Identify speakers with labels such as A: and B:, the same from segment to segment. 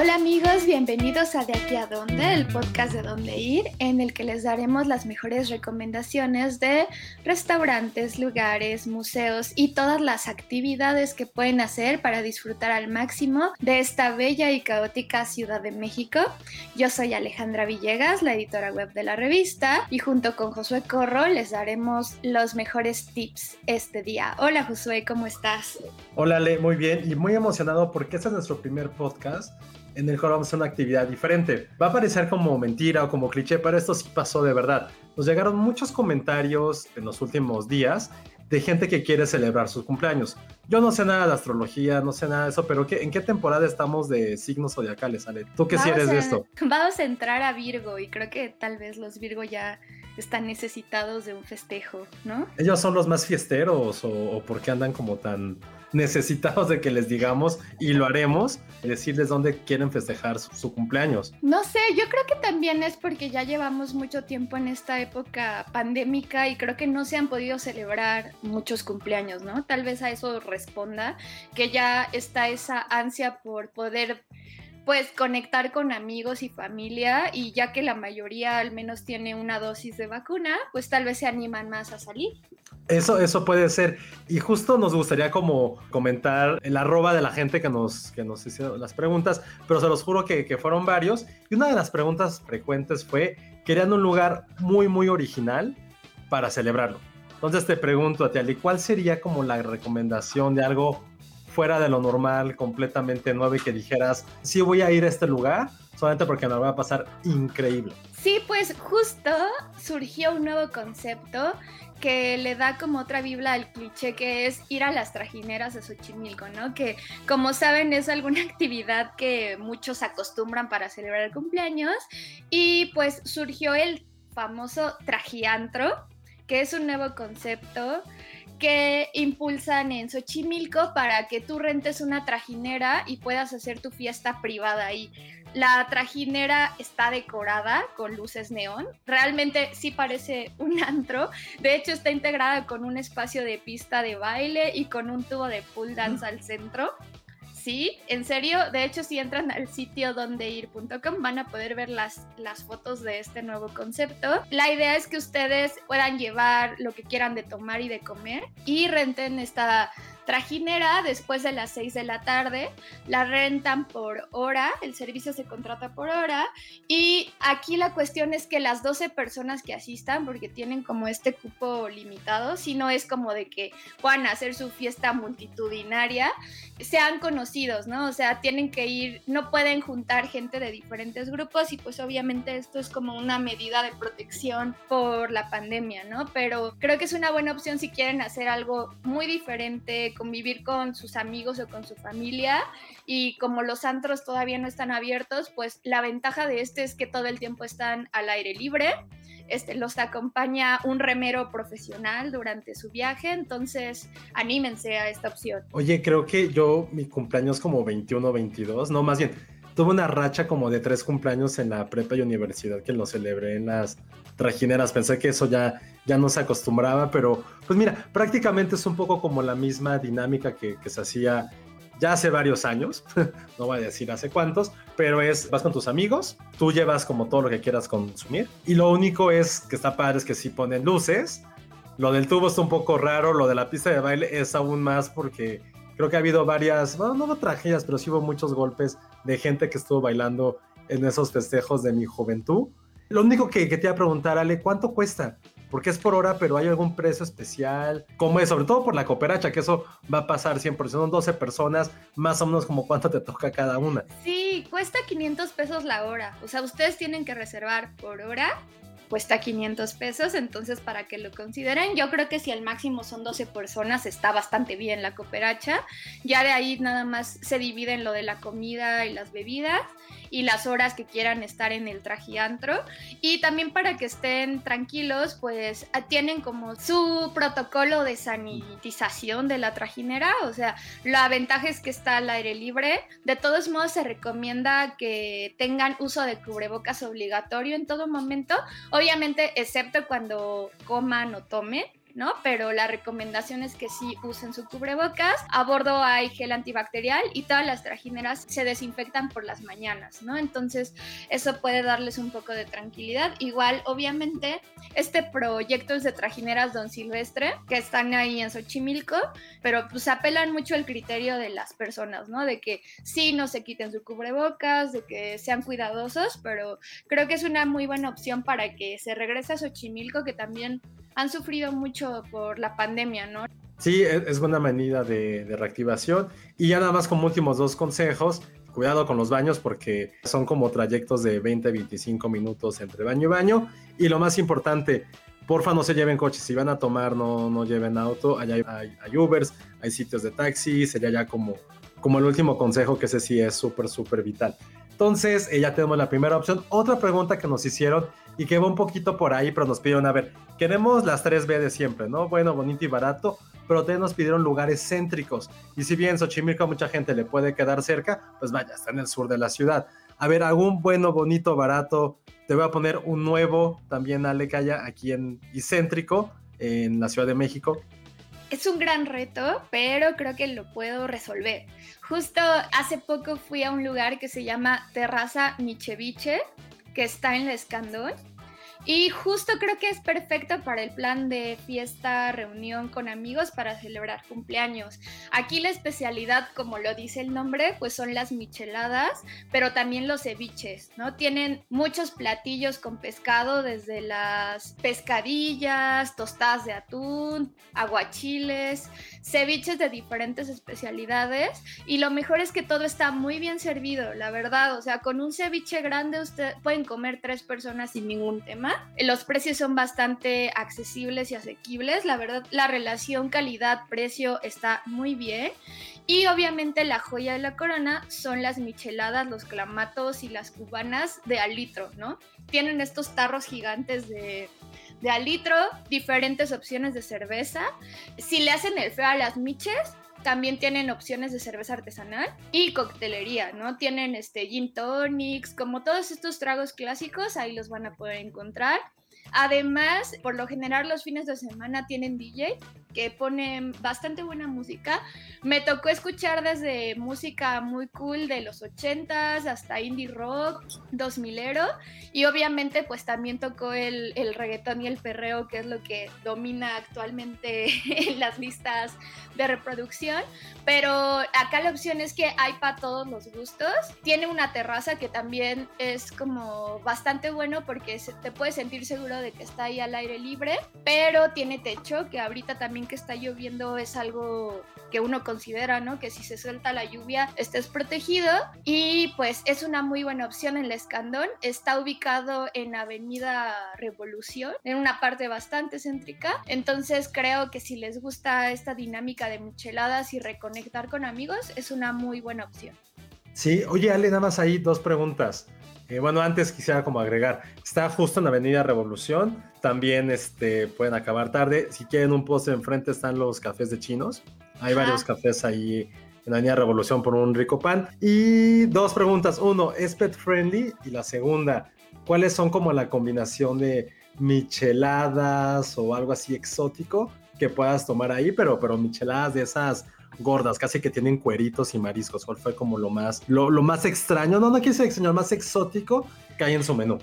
A: Hola amigos, bienvenidos a De aquí a dónde, el podcast de dónde ir, en el que les daremos las mejores recomendaciones de restaurantes, lugares, museos y todas las actividades que pueden hacer para disfrutar al máximo de esta bella y caótica Ciudad de México. Yo soy Alejandra Villegas, la editora web de la revista, y junto con Josué Corro les daremos los mejores tips este día. Hola Josué, ¿cómo estás?
B: Hola Ale, muy bien y muy emocionado porque este es nuestro primer podcast en el cual vamos a hacer una actividad diferente. Va a parecer como mentira o como cliché, pero esto sí pasó de verdad. Nos llegaron muchos comentarios en los últimos días de gente que quiere celebrar sus cumpleaños. Yo no sé nada de astrología, no sé nada de eso, pero ¿en qué temporada estamos de signos zodiacales, Ale? ¿Tú qué si eres de esto?
A: Vamos a entrar a Virgo y creo que tal vez los Virgo ya están necesitados de un festejo, ¿no?
B: Ellos son los más fiesteros o, o porque andan como tan necesitados de que les digamos y lo haremos, decirles dónde quieren festejar su, cumpleaños.
A: No sé, yo creo que también es porque ya llevamos mucho tiempo en esta época pandémica y creo que no se han podido celebrar muchos cumpleaños, ¿no? Tal vez a eso responda que ya está esa ansia por poder pues conectar con amigos y familia y ya que la mayoría al menos tiene una dosis de vacuna, pues tal vez se animan más a salir.
B: Eso, eso puede ser. Y justo nos gustaría como comentar el arroba de la gente que nos, que nos hizo las preguntas, pero se los juro que, que fueron varios. Y una de las preguntas frecuentes fue, querían un lugar muy, muy original para celebrarlo. Entonces te pregunto a ti, Ali, ¿cuál sería como la recomendación de algo fuera de lo normal, completamente nuevo y que dijeras, sí voy a ir a este lugar, solamente porque me va a pasar increíble?
A: Sí, pues justo surgió un nuevo concepto que le da como otra biblia al cliché que es ir a las trajineras de Xochimilco, ¿no? Que como saben es alguna actividad que muchos acostumbran para celebrar el cumpleaños y pues surgió el famoso trajiantro, que es un nuevo concepto que impulsan en Xochimilco para que tú rentes una trajinera y puedas hacer tu fiesta privada ahí. La trajinera está decorada con luces neón. Realmente sí parece un antro. De hecho, está integrada con un espacio de pista de baile y con un tubo de pool dance al centro. Sí, en serio. De hecho, si entran al sitio dondeir.com van a poder ver las, las fotos de este nuevo concepto. La idea es que ustedes puedan llevar lo que quieran de tomar y de comer y renten esta trajinera después de las 6 de la tarde, la rentan por hora, el servicio se contrata por hora y aquí la cuestión es que las 12 personas que asistan, porque tienen como este cupo limitado, si no es como de que puedan hacer su fiesta multitudinaria, sean conocidos, ¿no? O sea, tienen que ir, no pueden juntar gente de diferentes grupos y pues obviamente esto es como una medida de protección por la pandemia, ¿no? Pero creo que es una buena opción si quieren hacer algo muy diferente, convivir con sus amigos o con su familia y como los antros todavía no están abiertos, pues la ventaja de este es que todo el tiempo están al aire libre. Este, los acompaña un remero profesional durante su viaje, entonces anímense a esta opción.
B: Oye, creo que yo mi cumpleaños como 21 22, no, más bien, tuve una racha como de tres cumpleaños en la prepa y universidad que lo celebré en las Pensé que eso ya, ya no se acostumbraba, pero pues mira, prácticamente es un poco como la misma dinámica que, se hacía ya hace varios años, no voy a decir hace cuántos, pero es, vas con tus amigos, tú llevas como todo lo que quieras consumir y lo único es que está padre es que si ponen luces, lo del tubo está un poco raro, lo de la pista de baile es aún más porque creo que ha habido varias, bueno, no tragedias, pero sí hubo muchos golpes de gente que estuvo bailando en esos festejos de mi juventud. Lo único que, que te iba a preguntar, Ale, ¿cuánto cuesta? Porque es por hora, pero ¿hay algún precio especial? ¿Cómo es? Sobre todo por la cooperacha, que eso va a pasar siempre. Son 12 personas, más o menos como cuánto te toca cada una.
A: Sí, cuesta 500 pesos la hora. O sea, ustedes tienen que reservar por hora cuesta 500 pesos, entonces para que lo consideren, yo creo que si al máximo son 12 personas está bastante bien la cooperacha, ya de ahí nada más se divide en lo de la comida y las bebidas y las horas que quieran estar en el trajiantro. Y también para que estén tranquilos, pues tienen como su protocolo de sanitización de la trajinera. O sea, la ventaja es que está al aire libre. De todos modos, se recomienda que tengan uso de cubrebocas obligatorio en todo momento. Obviamente, excepto cuando coman o tomen. ¿No? Pero la recomendación es que sí usen su cubrebocas. A bordo hay gel antibacterial y todas las trajineras se desinfectan por las mañanas, ¿no? Entonces, eso puede darles un poco de tranquilidad. Igual, obviamente, este proyecto es de trajineras Don Silvestre, que están ahí en Xochimilco, pero pues apelan mucho el criterio de las personas, ¿no? De que sí no se quiten su cubrebocas, de que sean cuidadosos, pero creo que es una muy buena opción para que se regrese a Xochimilco, que también han sufrido mucho por la pandemia, ¿no?
B: Sí, es buena medida de, reactivación. Y ya nada más como últimos dos consejos, cuidado con los baños porque son como trayectos de 20, 25 minutos entre baño y baño. Y lo más importante, porfa no se lleven coches, si van a tomar no, no lleven auto, allá hay, hay, Ubers, hay sitios de taxi, sería ya como, como el último consejo que ese sí es súper, súper vital. Entonces, eh, ya tenemos la primera opción. Otra pregunta que nos hicieron y que va un poquito por ahí, pero nos pidieron, a ver, queremos las 3B de siempre, ¿no? Bueno, bonito y barato, pero también nos pidieron lugares céntricos. Y si bien Xochimilco a mucha gente le puede quedar cerca, pues vaya, está en el sur de la ciudad. A ver, algún bueno, bonito, barato. Te voy a poner un nuevo también, Ale, que haya aquí en y céntrico, en la Ciudad de México.
A: Es un gran reto, pero creo que lo puedo resolver. Justo hace poco fui a un lugar que se llama Terraza Micheviche, que está en la Escandón. Y justo creo que es perfecto para el plan de fiesta, reunión con amigos para celebrar cumpleaños. Aquí la especialidad, como lo dice el nombre, pues son las micheladas, pero también los ceviches, ¿no? Tienen muchos platillos con pescado, desde las pescadillas, tostadas de atún, aguachiles, ceviches de diferentes especialidades. Y lo mejor es que todo está muy bien servido, la verdad. O sea, con un ceviche grande usted pueden comer tres personas sin ningún tema los precios son bastante accesibles y asequibles. La verdad, la relación calidad-precio está muy bien. Y obviamente la joya de la corona son las micheladas, los clamatos y las cubanas de alitro, ¿no? Tienen estos tarros gigantes de, de alitro, diferentes opciones de cerveza. Si le hacen el feo a las miches, también tienen opciones de cerveza artesanal y coctelería, ¿no? Tienen este gin tonics, como todos estos tragos clásicos, ahí los van a poder encontrar. Además, por lo general los fines de semana tienen DJ que ponen bastante buena música. Me tocó escuchar desde música muy cool de los 80s hasta indie rock, 2000ero y obviamente pues también tocó el, el reggaetón y el perreo que es lo que domina actualmente en las listas de reproducción. Pero acá la opción es que hay para todos los gustos. Tiene una terraza que también es como bastante bueno porque te puedes sentir seguro de que está ahí al aire libre, pero tiene techo que ahorita también que está lloviendo es algo que uno considera, ¿no? Que si se suelta la lluvia estés protegido y pues es una muy buena opción en la Escandón. Está ubicado en Avenida Revolución, en una parte bastante céntrica. Entonces creo que si les gusta esta dinámica de micheladas y reconectar con amigos, es una muy buena opción.
B: Sí, oye Ale, nada más ahí dos preguntas. Eh, bueno, antes quisiera como agregar, está justo en Avenida Revolución, también este, pueden acabar tarde. Si quieren un poste enfrente están los cafés de chinos. Hay varios cafés ahí en Avenida Revolución por un rico pan. Y dos preguntas. Uno, ¿es pet friendly? Y la segunda, ¿cuáles son como la combinación de micheladas o algo así exótico que puedas tomar ahí? Pero, pero micheladas de esas gordas, casi que tienen cueritos y mariscos. ¿Cuál fue como lo más, lo, más extraño? No, no decir lo más exótico que hay en su menú.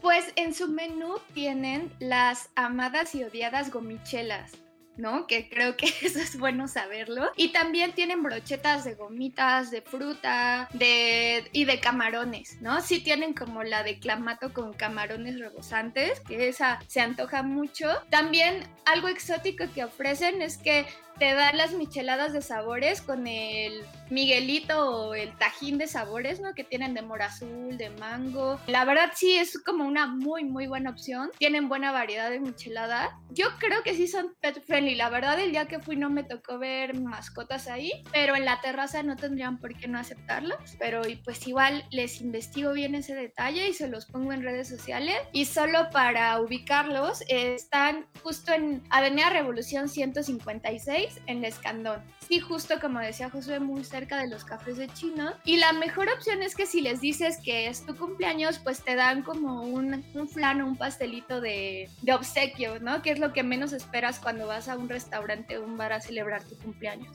A: Pues en su menú tienen las amadas y odiadas gomichelas. ¿no? Que creo que eso es bueno saberlo. Y también tienen brochetas de gomitas, de fruta, de y de camarones, ¿no? Sí tienen como la de clamato con camarones rebosantes, que esa se antoja mucho. También algo exótico que ofrecen es que te dan las micheladas de sabores con el Miguelito o el tajín de sabores, ¿no? Que tienen de mora azul, de mango. La verdad sí es como una muy, muy buena opción. Tienen buena variedad de michelada. Yo creo que sí son pet friendly. La verdad el día que fui no me tocó ver mascotas ahí, pero en la terraza no tendrían por qué no aceptarlas. Pero pues igual les investigo bien ese detalle y se los pongo en redes sociales. Y solo para ubicarlos, están justo en Avenida Revolución 156 en Escandón. Sí, justo como decía Josué, muy cerca de los cafés de Chino. Y la mejor opción es que si les dices que es tu cumpleaños, pues te dan como un, un flan o un pastelito de, de obsequio, ¿no? Que es lo que menos esperas cuando vas a un restaurante o un bar a celebrar tu cumpleaños.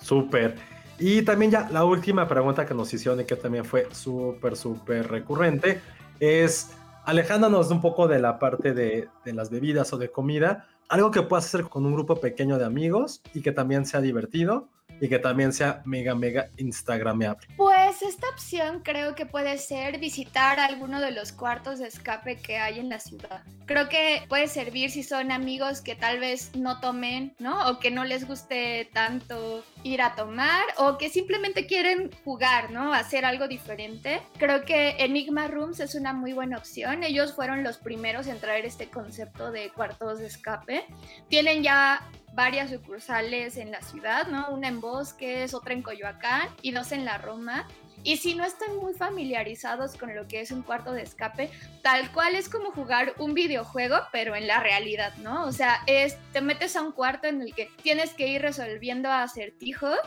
B: Súper. Y también ya la última pregunta que nos hicieron y que también fue súper, súper recurrente es, alejándonos un poco de la parte de, de las bebidas o de comida, algo que puedas hacer con un grupo pequeño de amigos y que también sea divertido y que también sea mega, mega instagrameable.
A: Pues esta opción creo que puede ser visitar alguno de los cuartos de escape que hay en la ciudad. Creo que puede servir si son amigos que tal vez no tomen, ¿no? O que no les guste tanto ir a tomar o que simplemente quieren jugar, ¿no? Hacer algo diferente. Creo que Enigma Rooms es una muy buena opción. Ellos fueron los primeros en traer este concepto de cuartos de escape. Tienen ya varias sucursales en la ciudad, ¿no? Una en Bosques, otra en Coyoacán y dos en la Roma. Y si no están muy familiarizados con lo que es un cuarto de escape, tal cual es como jugar un videojuego, pero en la realidad, ¿no? O sea, es, te metes a un cuarto en el que tienes que ir resolviendo acertijos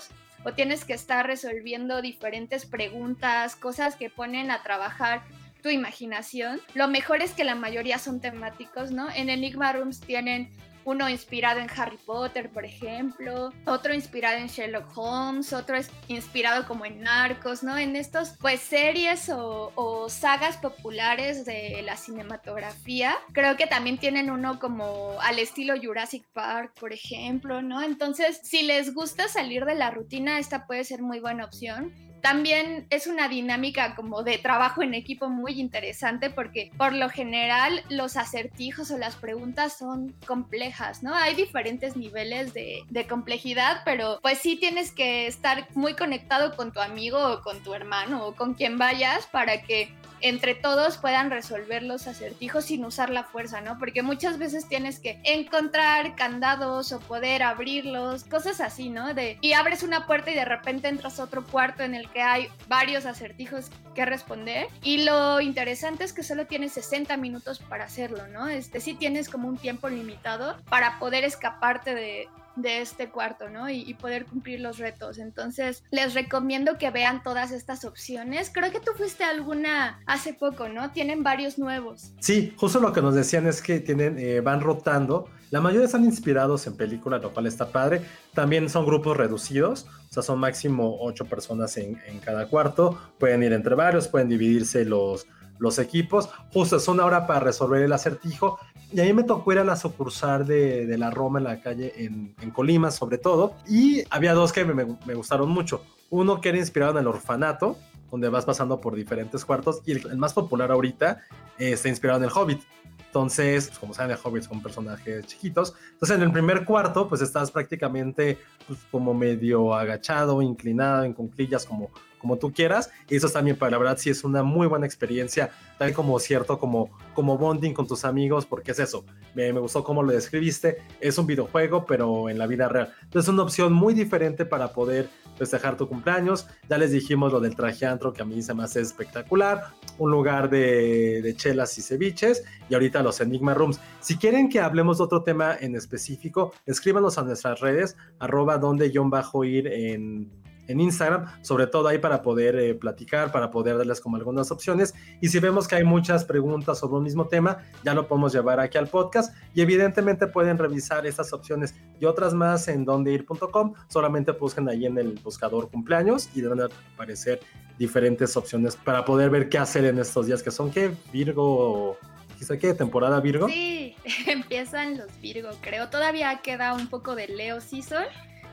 A: o tienes que estar resolviendo diferentes preguntas, cosas que ponen a trabajar tu imaginación. Lo mejor es que la mayoría son temáticos, ¿no? En Enigma Rooms tienen uno inspirado en Harry Potter, por ejemplo, otro inspirado en Sherlock Holmes, otro es inspirado como en Narcos, ¿no? En estos, pues, series o, o sagas populares de la cinematografía. Creo que también tienen uno como al estilo Jurassic Park, por ejemplo, ¿no? Entonces, si les gusta salir de la rutina, esta puede ser muy buena opción. También es una dinámica como de trabajo en equipo muy interesante porque por lo general los acertijos o las preguntas son complejas, ¿no? Hay diferentes niveles de, complejidad, pero pues sí tienes que estar muy conectado con tu amigo o con tu hermano o con quien vayas para que entre todos puedan resolver los acertijos sin usar la fuerza, ¿no? Porque muchas veces tienes que encontrar candados o poder abrirlos, cosas así, ¿no? De, y abres una puerta y de repente entras a otro cuarto en el que hay varios acertijos que responder. Y lo interesante es que solo tienes 60 minutos para hacerlo, ¿no? Este sí tienes como un tiempo limitado para poder escaparte de, de este cuarto, ¿no? Y, poder cumplir los retos. Entonces, les recomiendo que vean todas estas opciones. Creo que tú fuiste a alguna hace poco, ¿no? Tienen varios nuevos.
B: Sí, justo lo que nos decían es que tienen, eh, van rotando. La mayoría están inspirados en películas, lo cual está padre. También son grupos reducidos, o sea, son máximo ocho personas en, en cada cuarto. Pueden ir entre varios, pueden dividirse los, los equipos. Justo es una hora para resolver el acertijo. Y a mí me tocó ir a la sucursal de, de la Roma en la calle en, en, Colima, sobre todo. Y había dos que me, me, gustaron mucho. Uno que era inspirado en el orfanato, donde vas pasando por diferentes cuartos. Y el, el más popular ahorita eh, está inspirado en el Hobbit. Entonces, pues como saben, el Hobbit son personajes chiquitos. Entonces, en el primer cuarto, pues estás prácticamente pues, como medio agachado, inclinado, en conclillas, como, como tú quieras. Y eso también, para la verdad, sí es una muy buena experiencia, tal como cierto, como, como bonding con tus amigos, porque es eso. Me, me gustó cómo lo describiste. Es un videojuego, pero en la vida real. Entonces, es una opción muy diferente para poder festejar tu cumpleaños. Ya les dijimos lo del traje antro, que a mí se me hace espectacular. Un lugar de, de chelas y ceviches. Y ahorita los Enigma Rooms. Si quieren que hablemos de otro tema en específico, escríbanos a nuestras redes, arroba donde guion bajo ir en, en Instagram, sobre todo ahí para poder eh, platicar, para poder darles como algunas opciones. Y si vemos que hay muchas preguntas sobre un mismo tema, ya lo podemos llevar aquí al podcast. Y evidentemente pueden revisar estas opciones y otras más en dondeir.com. Solamente busquen ahí en el buscador cumpleaños y deben aparecer diferentes opciones para poder ver qué hacer en estos días que son que Virgo quizá qué temporada Virgo.
A: Sí, empiezan los Virgo, creo. Todavía queda un poco de Leo Season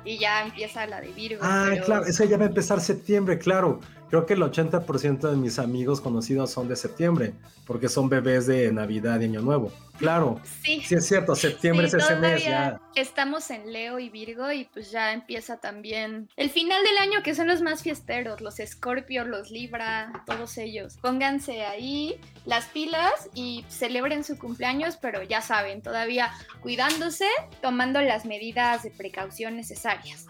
A: y ya empieza la de Virgo.
B: Ah,
A: pero...
B: claro, esa ya va a empezar septiembre, claro. Creo que el 80% de mis amigos conocidos son de septiembre, porque son bebés de Navidad y Año Nuevo. Claro, sí, sí es cierto, septiembre es ese mes ya.
A: Estamos en Leo y Virgo y pues ya empieza también el final del año, que son los más fiesteros, los Scorpio, los Libra, todos ellos. Pónganse ahí las pilas y celebren su cumpleaños, pero ya saben, todavía cuidándose, tomando las medidas de precaución necesarias.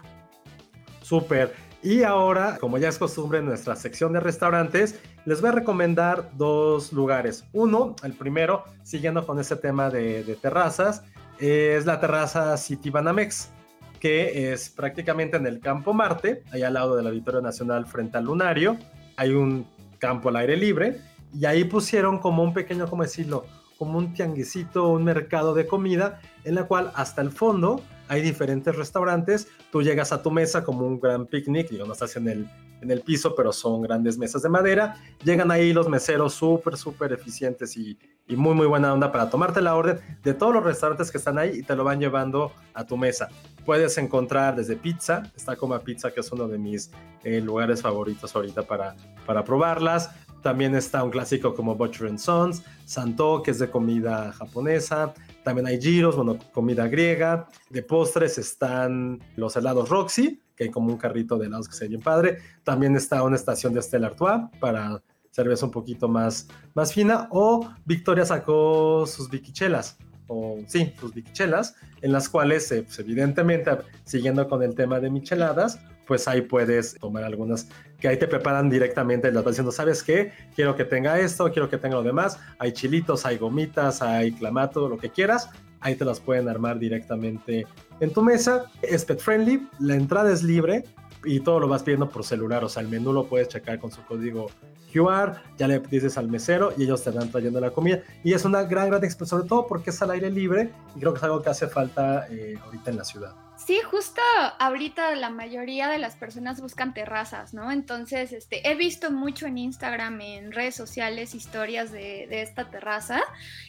B: Súper. Y ahora, como ya es costumbre en nuestra sección de restaurantes, les voy a recomendar dos lugares. Uno, el primero, siguiendo con ese tema de, terrazas, es la terraza City Banamex, que es prácticamente en el Campo Marte, ahí al lado del Auditorio Nacional frente al Lunario. Hay un campo al aire libre y ahí pusieron como un pequeño, ¿cómo decirlo? Como un tianguisito, un mercado de comida, en la cual hasta el fondo hay diferentes restaurantes, tú llegas a tu mesa como un gran picnic, digo, no estás en el, en el piso, pero son grandes mesas de madera, llegan ahí los meseros súper, súper eficientes y, y, muy, muy buena onda para tomarte la orden de todos los restaurantes que están ahí y te lo van llevando a tu mesa. Puedes encontrar desde pizza, está como Pizza, que es uno de mis eh, lugares favoritos ahorita para, para probarlas, también está un clásico como Butcher and Sons, Santo, que es de comida japonesa. También hay giros, bueno, comida griega. De postres están los helados Roxy, que hay como un carrito de helados que se ve bien padre. También está una estación de Stella Artois para cerveza un poquito más, más fina. O Victoria sacó sus biquichelas, o sí, sus biquichelas, en las cuales, eh, pues, evidentemente, siguiendo con el tema de micheladas, pues ahí puedes tomar algunas que ahí te preparan directamente, las vas diciendo, ¿sabes qué? Quiero que tenga esto, quiero que tenga lo demás, hay chilitos, hay gomitas, hay clamato, lo que quieras, ahí te las pueden armar directamente en tu mesa, es pet friendly, la entrada es libre y todo lo vas pidiendo por celular, o sea, el menú lo puedes checar con su código QR, ya le dices al mesero y ellos te van trayendo la comida y es una gran, gran experiencia, sobre todo porque es al aire libre y creo que es algo que hace falta eh, ahorita en la ciudad.
A: Sí, justo ahorita la mayoría de las personas buscan terrazas, ¿no? Entonces, este, he visto mucho en Instagram, en redes sociales, historias de, de, esta terraza.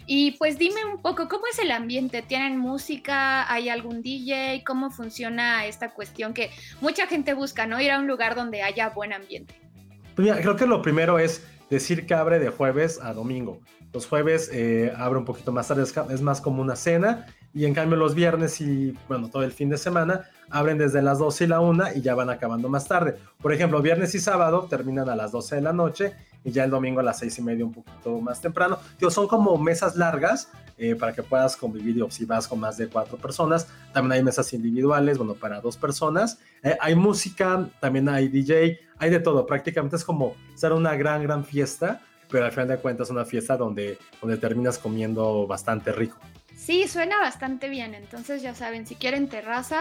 A: Y pues dime un poco, ¿cómo es el ambiente? ¿Tienen música? ¿Hay algún DJ? ¿Cómo funciona esta cuestión que mucha gente busca, ¿no? Ir a un lugar donde haya buen ambiente.
B: Pues creo que lo primero es decir que abre de jueves a domingo. Los jueves eh, abre un poquito más tarde, es más como una cena y en cambio los viernes y bueno, todo el fin de semana abren desde las 12 y la 1 y ya van acabando más tarde. Por ejemplo, viernes y sábado terminan a las 12 de la noche y ya el domingo a las 6 y media un poquito más temprano. Tío, son como mesas largas eh, para que puedas convivir o si vas con más de cuatro personas. También hay mesas individuales, bueno, para dos personas. Eh, hay música, también hay DJ, hay de todo. Prácticamente es como ser una gran, gran fiesta pero al final de cuentas es una fiesta donde, donde terminas comiendo bastante rico.
A: Sí, suena bastante bien. Entonces ya saben, si quieren terraza,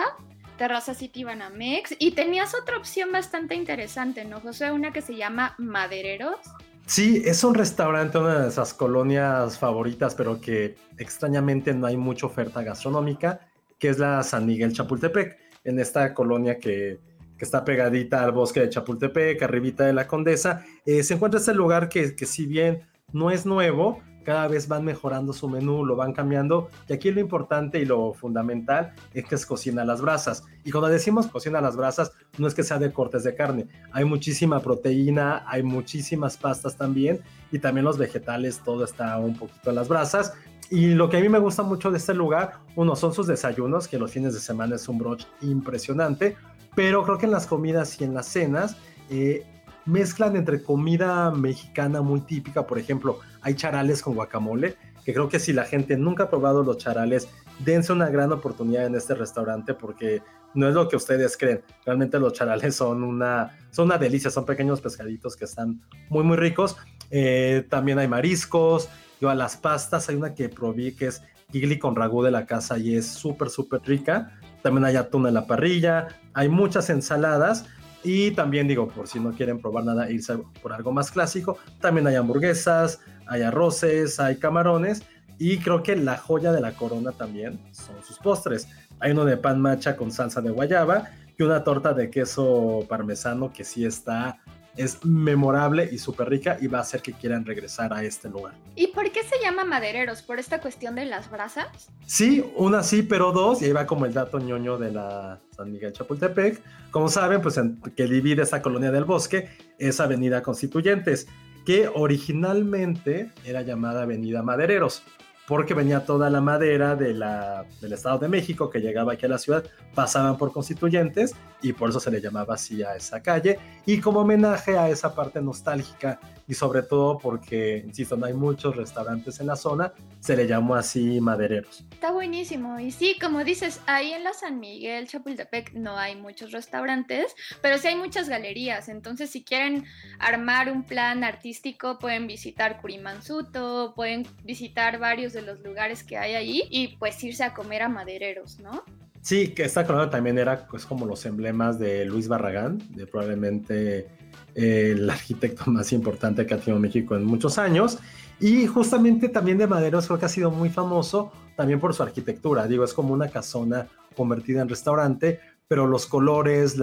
A: Terraza City Banamex. Y tenías otra opción bastante interesante, ¿no, José? Una que se llama Madereros.
B: Sí, es un restaurante, una de esas colonias favoritas, pero que extrañamente no hay mucha oferta gastronómica, que es la San Miguel Chapultepec, en esta colonia que, está pegadita al bosque de Chapultepec, arribita de la Condesa. Eh, se encuentra este lugar que, que si bien no es nuevo, cada vez van mejorando su menú, lo van cambiando. Y aquí lo importante y lo fundamental es que es cocina a las brasas. Y cuando decimos cocina a las brasas, no es que sea de cortes de carne. Hay muchísima proteína, hay muchísimas pastas también. Y también los vegetales, todo está un poquito a las brasas. Y lo que a mí me gusta mucho de este lugar, uno, son sus desayunos, que los fines de semana es un brunch impresionante. Pero creo que en las comidas y en las cenas, eh, mezclan entre comida mexicana muy típica, por ejemplo, hay charales con guacamole, que creo que si la gente nunca ha probado los charales, dense una gran oportunidad en este restaurante porque no es lo que ustedes creen. Realmente los charales son una, son una delicia, son pequeños pescaditos que están muy, muy ricos. Eh, también hay mariscos, yo a las pastas, hay una que probé que es gigli con ragú de la casa y es súper, súper rica. También hay atún en la parrilla, hay muchas ensaladas y también digo, por si no quieren probar nada, irse por algo más clásico, también hay hamburguesas, hay arroces, hay camarones. Y creo que la joya de la corona también son sus postres. Hay uno de pan macha con salsa de guayaba y una torta de queso parmesano que sí está es memorable y súper rica y va a hacer que quieran regresar a este lugar.
A: ¿Y por qué se llama madereros? ¿Por esta cuestión de las brasas?
B: Sí, una sí, pero dos, y ahí va como el dato ñoño de la San Miguel Chapultepec. Como saben, pues en, que divide esta colonia del bosque es Avenida Constituyentes, que originalmente era llamada Avenida Madereros porque venía toda la madera de la, del Estado de México que llegaba aquí a la ciudad, pasaban por constituyentes y por eso se le llamaba así a esa calle. Y como homenaje a esa parte nostálgica y sobre todo porque, insisto, no hay muchos restaurantes en la zona, se le llamó así madereros.
A: Está buenísimo. Y sí, como dices, ahí en la San Miguel, Chapultepec, no hay muchos restaurantes, pero sí hay muchas galerías. Entonces, si quieren armar un plan artístico, pueden visitar Curimansuto, pueden visitar varios de los lugares que hay ahí y pues irse a comer a madereros, ¿no?
B: Sí, que esta colonia también era pues como los emblemas de Luis Barragán, de probablemente eh, el arquitecto más importante que ha tenido México en muchos años. Y justamente también de Maderos creo que ha sido muy famoso también por su arquitectura. Digo, es como una casona convertida en restaurante, pero los colores,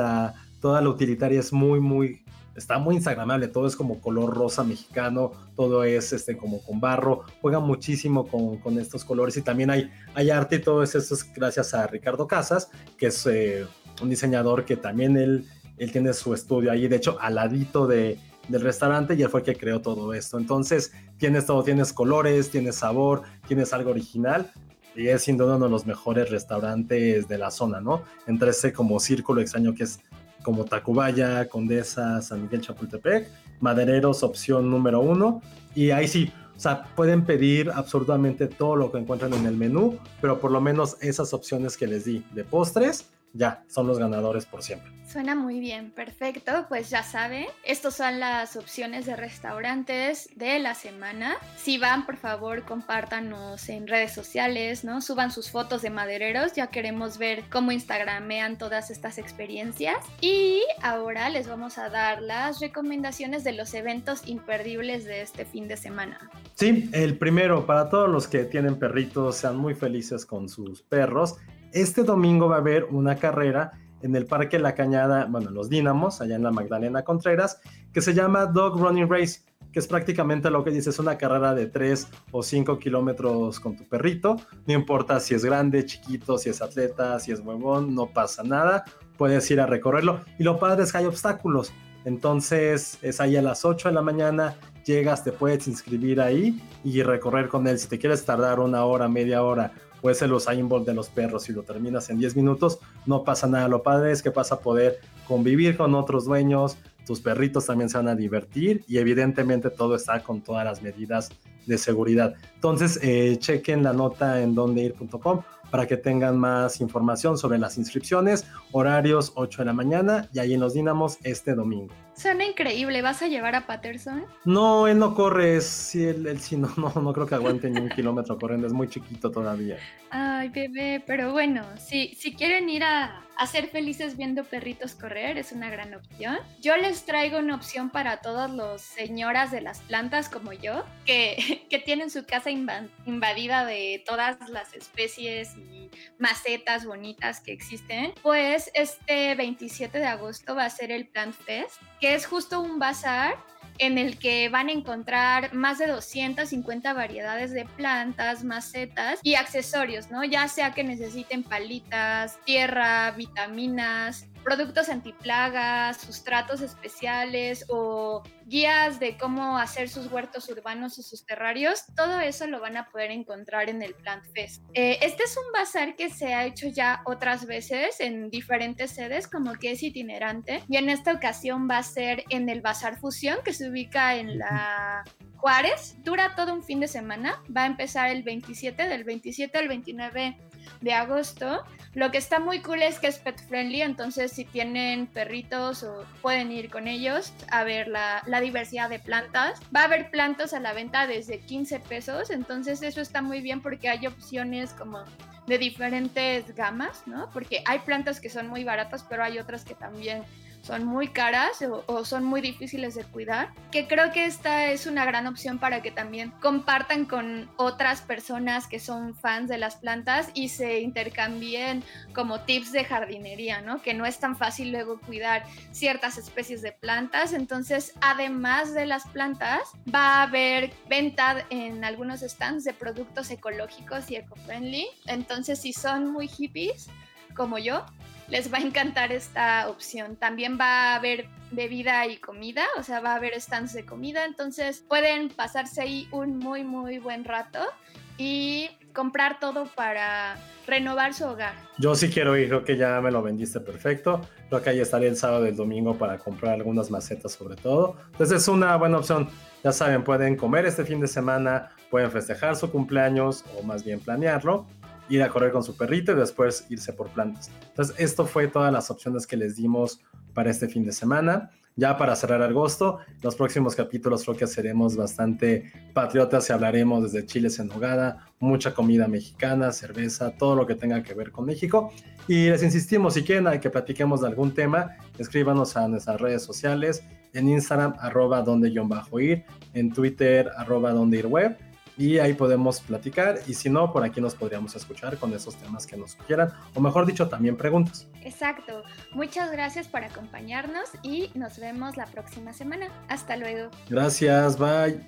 B: toda la utilitaria es muy, muy está muy instagramable, todo es como color rosa mexicano, todo es este como con barro, juega muchísimo con, con estos colores y también hay, hay arte y todo eso es gracias a Ricardo Casas, que es eh, un diseñador que también él, él tiene su estudio ahí, de hecho al ladito de, del restaurante y él fue el que creó todo esto. Entonces tienes todo, tienes colores, tienes sabor, tienes algo original y es sin duda uno de los mejores restaurantes de la zona, ¿no? Entre ese como círculo extraño que es como Tacubaya, Condesa, San Miguel Chapultepec, Madereros opción número uno, y ahí sí, o sea, pueden pedir absolutamente todo lo que encuentran en el menú, pero por lo menos esas opciones que les di de postres, ya, son los ganadores por siempre.
A: Suena muy bien, perfecto. Pues ya saben, estas son las opciones de restaurantes de la semana. Si van, por favor, compártanos en redes sociales, ¿no? Suban sus fotos de madereros, ya queremos ver cómo instagramean todas estas experiencias. Y ahora les vamos a dar las recomendaciones de los eventos imperdibles de este fin de semana.
B: Sí, el primero, para todos los que tienen perritos, sean muy felices con sus perros. Este domingo va a haber una carrera en el Parque La Cañada, bueno, los Dínamos, allá en la Magdalena Contreras, que se llama Dog Running Race, que es prácticamente lo que dices, una carrera de 3 o 5 kilómetros con tu perrito. No importa si es grande, chiquito, si es atleta, si es huevón, no pasa nada. Puedes ir a recorrerlo. Y lo padre es que hay obstáculos. Entonces es ahí a las 8 de la mañana, llegas, te puedes inscribir ahí y recorrer con él. Si te quieres tardar una hora, media hora puede ser los Bolt de los perros y lo terminas en 10 minutos, no pasa nada. Lo padre es que vas a poder convivir con otros dueños, tus perritos también se van a divertir y evidentemente todo está con todas las medidas de seguridad. Entonces, eh, chequen la nota en dondeir.com para que tengan más información sobre las inscripciones, horarios 8 de la mañana y ahí en los Dínamos este domingo.
A: Suena increíble, ¿vas a llevar a Patterson?
B: No, él no corre, sí, él, sí, no, no, no creo que aguante ni un kilómetro corriendo, es muy chiquito todavía.
A: Ay, bebé, pero bueno, si, si quieren ir a, a ser felices viendo perritos correr, es una gran opción. Yo les traigo una opción para todas las señoras de las plantas como yo, que, que tienen su casa invadida de todas las especies y macetas bonitas que existen. Pues este 27 de agosto va a ser el Plant Fest que es justo un bazar en el que van a encontrar más de 250 variedades de plantas, macetas y accesorios, ¿no? Ya sea que necesiten palitas, tierra, vitaminas, productos antiplagas, sustratos especiales o guías de cómo hacer sus huertos urbanos o sus terrarios, todo eso lo van a poder encontrar en el Plant Fest. Eh, este es un bazar que se ha hecho ya otras veces en diferentes sedes, como que es itinerante, y en esta ocasión va a ser en el Bazar Fusión, que se ubica en la Juárez. Dura todo un fin de semana, va a empezar el 27, del 27 al 29 de agosto. Lo que está muy cool es que es pet friendly, entonces si tienen perritos o pueden ir con ellos a ver la, la, diversidad de plantas. Va a haber plantas a la venta desde 15 pesos, entonces eso está muy bien porque hay opciones como de diferentes gamas, ¿no? Porque hay plantas que son muy baratas, pero hay otras que también son muy caras o, son muy difíciles de cuidar, que creo que esta es una gran opción para que también compartan con otras personas que son fans de las plantas y se intercambien como tips de jardinería, ¿no? Que no es tan fácil luego cuidar ciertas especies de plantas, entonces además de las plantas va a haber venta en algunos stands de productos ecológicos y eco-friendly, entonces si son muy hippies como yo, les va a encantar esta opción. También va a haber bebida y comida, o sea, va a haber stands de comida, entonces pueden pasarse ahí un muy, muy buen rato y comprar todo para renovar su hogar.
B: Yo sí quiero ir, creo que ya me lo vendiste perfecto. Creo que ahí estaré el sábado y el domingo para comprar algunas macetas sobre todo. Entonces es una buena opción. Ya saben, pueden comer este fin de semana, pueden festejar su cumpleaños o más bien planearlo ir a correr con su perrito y después irse por plantas. Entonces, esto fue todas las opciones que les dimos para este fin de semana. Ya para cerrar agosto, los próximos capítulos creo que seremos bastante patriotas y hablaremos desde chiles en nogada, mucha comida mexicana, cerveza, todo lo que tenga que ver con México. Y les insistimos, si quieren que platiquemos de algún tema, escríbanos a nuestras redes sociales, en Instagram, arroba donde-ir, en Twitter, arroba donde ir y ahí podemos platicar y si no, por aquí nos podríamos escuchar con esos temas que nos sugieran o mejor dicho, también preguntas.
A: Exacto. Muchas gracias por acompañarnos y nos vemos la próxima semana. Hasta luego.
B: Gracias, bye.